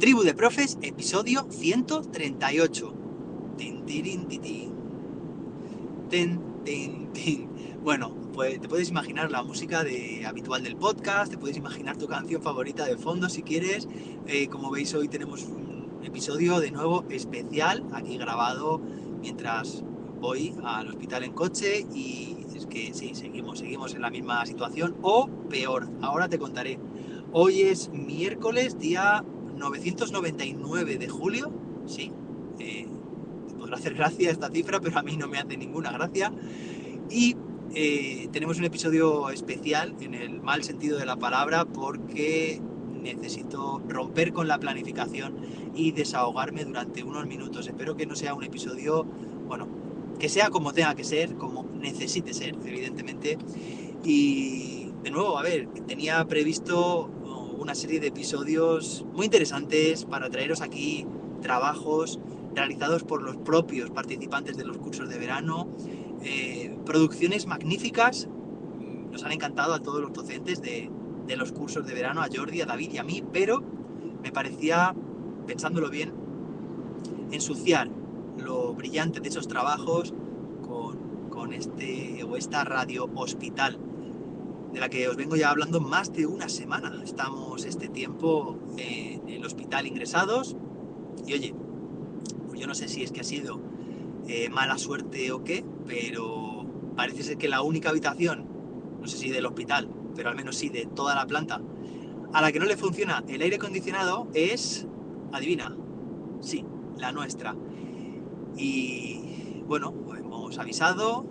Tribu de Profes, episodio 138. Tin, tirin, ti, tin. Tin, tin, tin. Bueno, pues te puedes imaginar la música de, habitual del podcast, te puedes imaginar tu canción favorita de fondo si quieres. Eh, como veis, hoy tenemos un episodio de nuevo especial aquí grabado mientras voy al hospital en coche y es que sí, seguimos, seguimos en la misma situación o peor. Ahora te contaré. Hoy es miércoles, día 999 de julio. Sí, eh, podrá hacer gracia esta cifra, pero a mí no me hace ninguna gracia. Y eh, tenemos un episodio especial en el mal sentido de la palabra porque necesito romper con la planificación y desahogarme durante unos minutos. Espero que no sea un episodio, bueno, que sea como tenga que ser, como necesite ser, evidentemente. Y de nuevo, a ver, tenía previsto una serie de episodios muy interesantes para traeros aquí trabajos realizados por los propios participantes de los cursos de verano, eh, producciones magníficas, nos han encantado a todos los docentes de, de los cursos de verano, a Jordi, a David y a mí, pero me parecía, pensándolo bien, ensuciar lo brillante de esos trabajos con, con este o esta radio hospital de la que os vengo ya hablando más de una semana. Estamos este tiempo en el hospital ingresados y oye, pues yo no sé si es que ha sido eh, mala suerte o qué, pero parece ser que la única habitación, no sé si del hospital, pero al menos sí de toda la planta, a la que no le funciona el aire acondicionado es, adivina, sí, la nuestra. Y bueno, hemos avisado,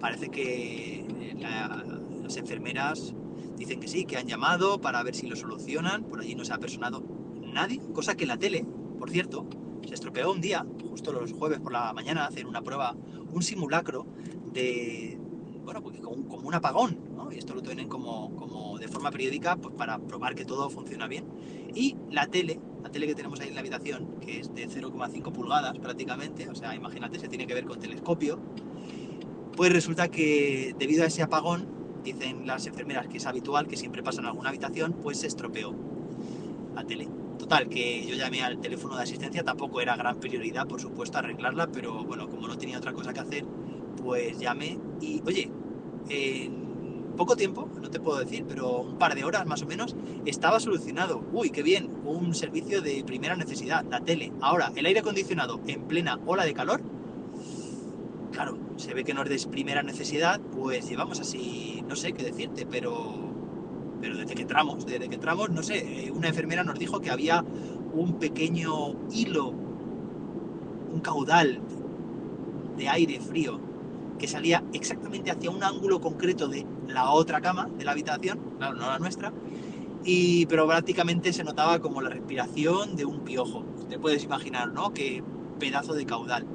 parece que la, enfermeras dicen que sí, que han llamado para ver si lo solucionan, por allí no se ha personado nadie, cosa que la tele, por cierto, se estropeó un día, justo los jueves por la mañana, hacen una prueba, un simulacro de, bueno, pues como, un apagón. Y esto lo tienen como, como de forma periódica pues para probar que todo funciona bien. Y la tele, la tele que tenemos ahí en la habitación, que es de 0,5 pulgadas prácticamente, o sea, imagínate, se tiene que ver con telescopio, pues resulta que debido a ese apagón, dicen las enfermeras que es habitual, que siempre pasa en alguna habitación, pues se estropeó la tele. Total, que yo llamé al teléfono de asistencia, tampoco era gran prioridad, por supuesto, arreglarla, pero bueno, como no tenía otra cosa que hacer, pues llamé y, oye, en poco tiempo, no te puedo decir, pero un par de horas más o menos, estaba solucionado. Uy, qué bien, un servicio de primera necesidad, la tele. Ahora, el aire acondicionado en plena ola de calor, claro, se ve que no es primera necesidad, pues llevamos así, no sé qué decirte, pero, pero desde que entramos, desde que entramos, no sé, una enfermera nos dijo que había un pequeño hilo, un caudal de aire frío que salía exactamente hacia un ángulo concreto de la otra cama de la habitación, claro, no la nuestra, y, pero prácticamente se notaba como la respiración de un piojo. Te puedes imaginar, ¿no? Qué pedazo de caudal.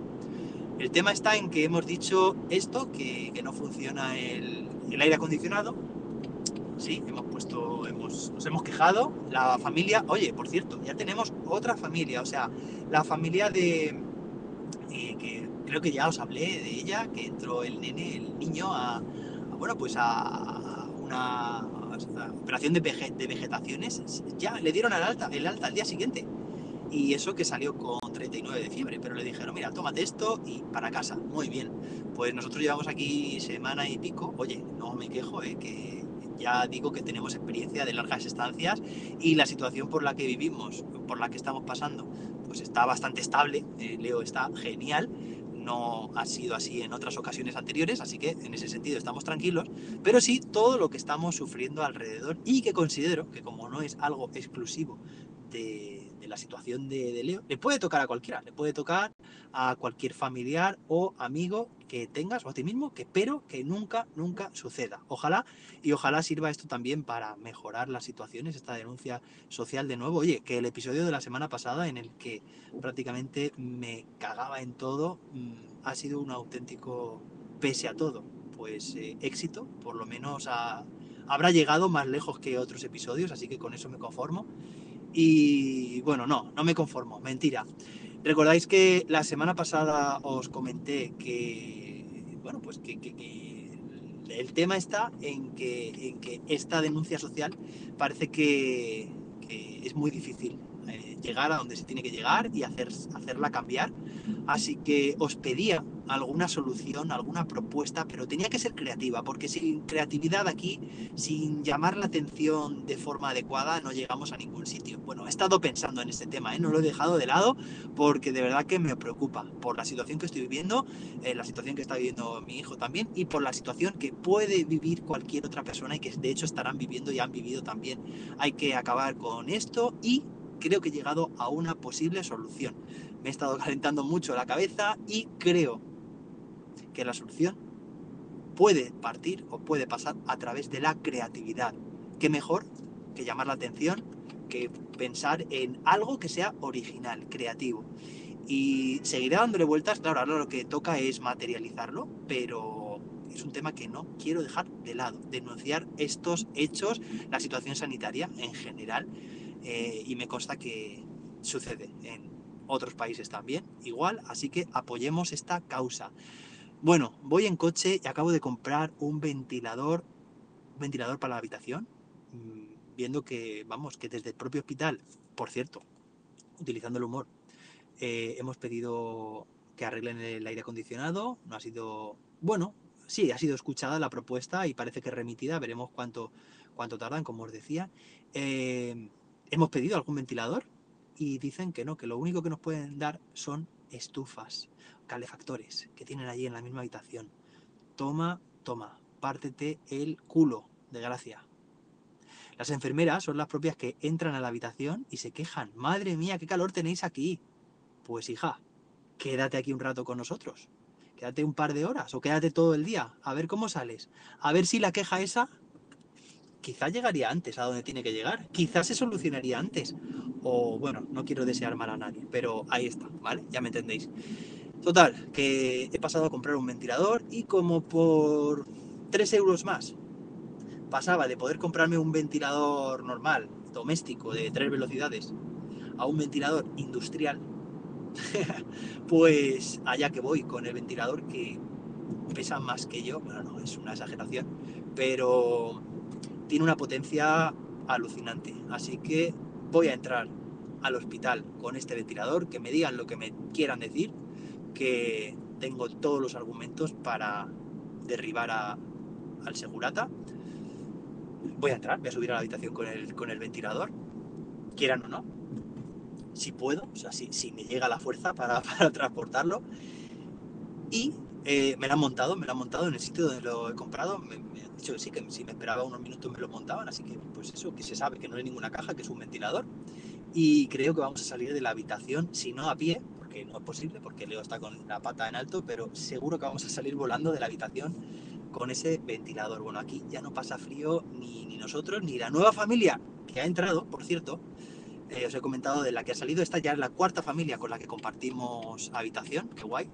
El tema está en que hemos dicho esto, que, no funciona el, aire acondicionado. Sí, hemos puesto, hemos, nos hemos quejado. La familia, oye, por cierto, ya tenemos otra familia, o sea, la familia de, eh, que creo que ya os hablé de ella, que entró el nene, el niño, a, bueno, pues a una operación de, de, vegetaciones. Ya le dieron el alta, el alta al día siguiente. Y eso que salió con 39 de fiebre, pero le dijeron, mira, tómate esto y para casa. Muy bien. Pues nosotros llevamos aquí semana y pico. Oye, no me quejo, eh, que ya digo que tenemos experiencia de largas estancias y la situación por la que vivimos, por la que estamos pasando, pues está bastante estable. Eh, Leo está genial no ha sido así en otras ocasiones anteriores, así que en ese sentido estamos tranquilos, pero sí todo lo que estamos sufriendo alrededor y que considero que como no es algo exclusivo de, la situación de, de, Leo, le puede tocar a cualquiera, le puede tocar a cualquier familiar o amigo que tengas o a ti mismo, que espero que nunca, nunca suceda. Ojalá y ojalá sirva esto también para mejorar las situaciones, esta denuncia social de nuevo. Oye, que el episodio de la semana pasada en el que prácticamente me cagaba en todo, mmm, ha sido un auténtico, pese a todo, pues eh, éxito, por lo menos a, habrá llegado más lejos que otros episodios, así que con eso me conformo. Y bueno, no, no me conformo, mentira. Recordáis que la semana pasada os comenté que, bueno, pues que, el tema está en que, en que, esta denuncia social parece que es muy difícil eh, llegar a donde se tiene que llegar y hacer, hacerla cambiar. Así que os pedía alguna solución, alguna propuesta, pero tenía que ser creativa, porque sin creatividad aquí, sin llamar la atención de forma adecuada, no llegamos a ningún sitio. Bueno, he estado pensando en este tema, ¿eh? no lo he dejado de lado, porque de verdad que me preocupa por la situación que estoy viviendo, eh, la situación que está viviendo mi hijo también, y por la situación que puede vivir cualquier otra persona y que de hecho estarán viviendo y han vivido también. Hay que acabar con esto y creo que he llegado a una posible solución. Me he estado calentando mucho la cabeza y creo que la solución puede partir o puede pasar a través de la creatividad. ¿Qué mejor que llamar la atención, que pensar en algo que sea original, creativo? Y seguiré dándole vueltas, claro, ahora lo que toca es materializarlo, pero es un tema que no quiero dejar de lado, denunciar estos hechos, la situación sanitaria en general, eh, y me consta que sucede en otros países también, igual, así que apoyemos esta causa. Bueno, voy en coche y acabo de comprar un ventilador, ventilador para la habitación, mm, viendo que, vamos, que desde el propio hospital, por cierto, utilizando el humor, eh, hemos pedido que arreglen el aire acondicionado, no ha sido, bueno, sí, ha sido escuchada la propuesta y parece que remitida, veremos cuánto, cuánto tardan, como os decía. Eh, hemos pedido algún ventilador y dicen que no, que lo único que nos pueden dar son estufas, calefactores que tienen allí en la misma habitación. Toma, toma, pártete el culo, de gracia. Las enfermeras son las propias que entran a la habitación y se quejan. Madre mía, qué calor tenéis aquí. Pues hija, quédate aquí un rato con nosotros. Quédate un par de horas o quédate todo el día. A ver cómo sales. A ver si la queja esa quizá llegaría antes a donde tiene que llegar, quizás se solucionaría antes. O bueno, no quiero desear mal a nadie, pero ahí está, ¿vale? Ya me entendéis. Total, que he pasado a comprar un ventilador y como por 3 euros más pasaba de poder comprarme un ventilador normal, doméstico, de tres velocidades, a un ventilador industrial, pues allá que voy con el ventilador que pesa más que yo, bueno, no, es una exageración, pero tiene una potencia alucinante. Así que voy a entrar al hospital con este ventilador, que me digan lo que me quieran decir, que tengo todos los argumentos para derribar al segurata. Voy a entrar, voy a subir a la habitación con el, con el ventilador, quieran o no, si puedo, o sea, si, si me llega la fuerza para, para transportarlo. Y eh, me lo han montado, me lo han montado en el sitio donde lo he comprado. Me, dicho que sí, que si me esperaba unos minutos me lo montaban, así que pues eso, que se sabe que no hay ninguna caja, que es un ventilador. Y creo que vamos a salir de la habitación, si no a pie, porque no es posible, porque Leo está con la pata en alto, pero seguro que vamos a salir volando de la habitación con ese ventilador. Bueno, aquí ya no pasa frío ni, nosotros, ni la nueva familia que ha entrado, por cierto. Eh, os he comentado de la que ha salido, esta ya es la cuarta familia con la que compartimos habitación, qué guay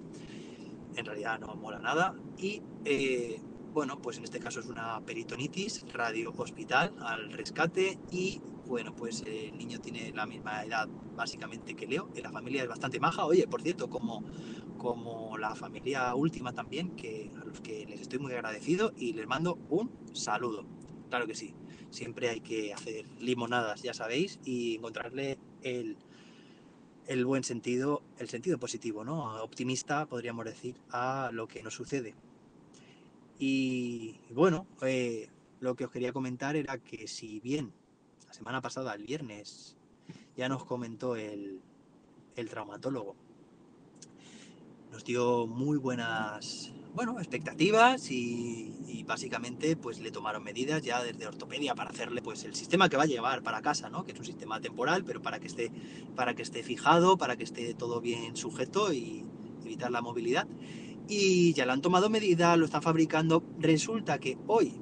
en realidad no mola nada. Y eh, bueno, pues en este caso es una peritonitis, radio hospital al rescate y bueno, pues el niño tiene la misma edad básicamente que Leo, la familia es bastante maja, oye, por cierto, como, como la familia última también, que a los que les estoy muy agradecido y les mando un saludo. Claro que sí, siempre hay que hacer limonadas, ya sabéis, y encontrarle el, el buen sentido, el sentido positivo, ¿no? Optimista, podríamos decir, a lo que nos sucede. Y bueno, eh, lo que os quería comentar era que si bien la semana pasada, el viernes, ya nos comentó el, el traumatólogo, nos dio muy buenas bueno, expectativas y, básicamente pues le tomaron medidas ya desde ortopedia para hacerle pues el sistema que va a llevar para casa, ¿no? Que es un sistema temporal, pero para que esté, para que esté fijado, para que esté todo bien sujeto y evitar la movilidad. Y ya le han tomado medidas, lo están fabricando. Resulta que hoy,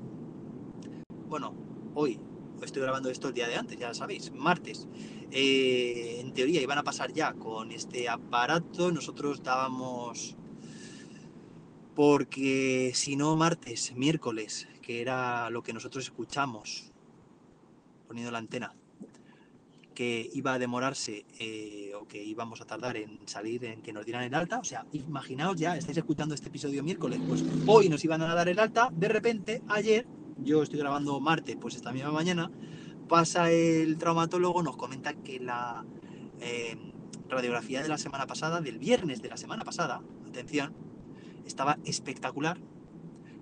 bueno, hoy, estoy grabando esto el día de antes, ya sabéis, martes. Eh, en teoría iban a pasar ya con este aparato. Nosotros dábamos porque si no martes, miércoles, que era lo que nosotros escuchamos poniendo la antena, que iba a demorarse eh, o que íbamos a tardar en salir, en que nos dieran el alta. O sea, imaginaos ya, estáis escuchando este episodio miércoles, pues hoy nos iban a dar el alta, de repente, ayer, yo estoy grabando martes, pues esta misma mañana, pasa el traumatólogo, nos comenta que la eh, radiografía de la semana pasada, del viernes de la semana pasada, atención, estaba espectacular.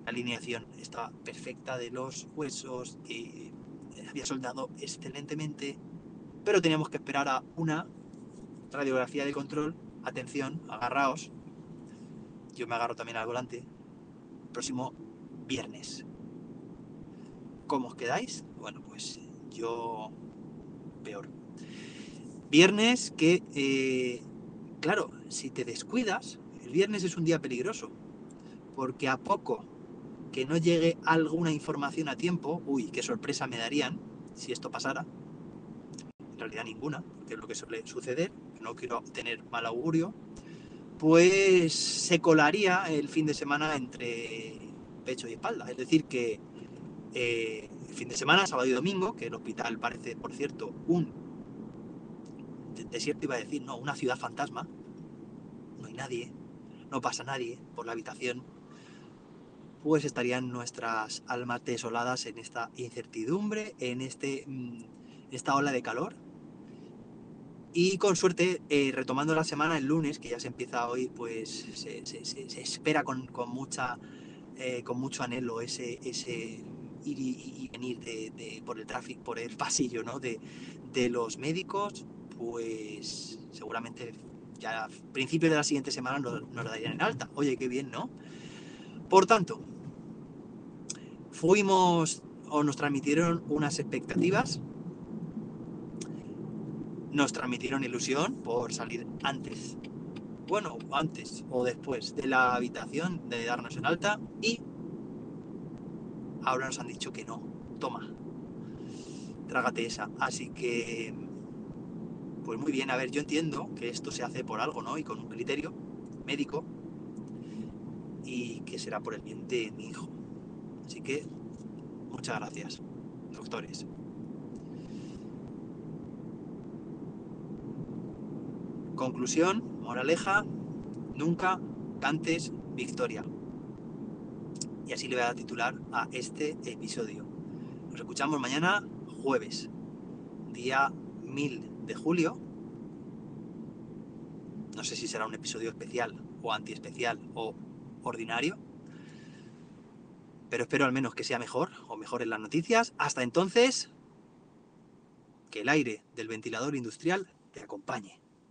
La alineación estaba perfecta de los huesos, y había soldado excelentemente, pero teníamos que esperar a una radiografía de control. Atención, agarraos. Yo me agarro también al volante. Próximo viernes. ¿Cómo os quedáis? Bueno, pues yo peor. Viernes que, eh, claro, si te descuidas, el viernes es un día peligroso, porque a poco que no llegue alguna información a tiempo, uy, qué sorpresa me darían si esto pasara. Realidad ninguna, porque es lo que suele suceder, no quiero tener mal augurio, pues se colaría el fin de semana entre pecho y espalda. Es decir, que eh, fin de semana, sábado y domingo, que el hospital parece, por cierto, un desierto, iba a decir, no, una ciudad fantasma. No hay nadie, no pasa nadie por la habitación. Pues estarían nuestras almas desoladas en esta incertidumbre, en este, mm, esta ola de calor. Y con suerte, eh, retomando la semana el lunes, que ya se empieza hoy, pues se, espera con, mucha, eh, con mucho anhelo ese, ese ir y, venir de, por el tráfico, por el pasillo ¿no? de, los médicos, pues seguramente ya a principios de la siguiente semana nos, nos darían en alta. Oye, qué bien, ¿no? Por tanto, fuimos o nos transmitieron unas expectativas, nos transmitieron ilusión por salir antes, bueno, antes o después de la habitación de darnos en alta y ahora nos han dicho que no. Toma, trágate esa. Así que, pues muy bien, a ver, yo entiendo que esto se hace por algo, ¿no? Y con un criterio médico y que será por el bien de mi hijo. Así que, muchas gracias, doctores. Conclusión, moraleja, nunca cantes victoria. Y así le voy a titular a este episodio. Nos escuchamos mañana jueves, día 1000 de julio. No sé si será un episodio especial o antiespecial o ordinario. Pero espero al menos que sea mejor o mejor en las noticias. Hasta entonces, que el aire del ventilador industrial te acompañe.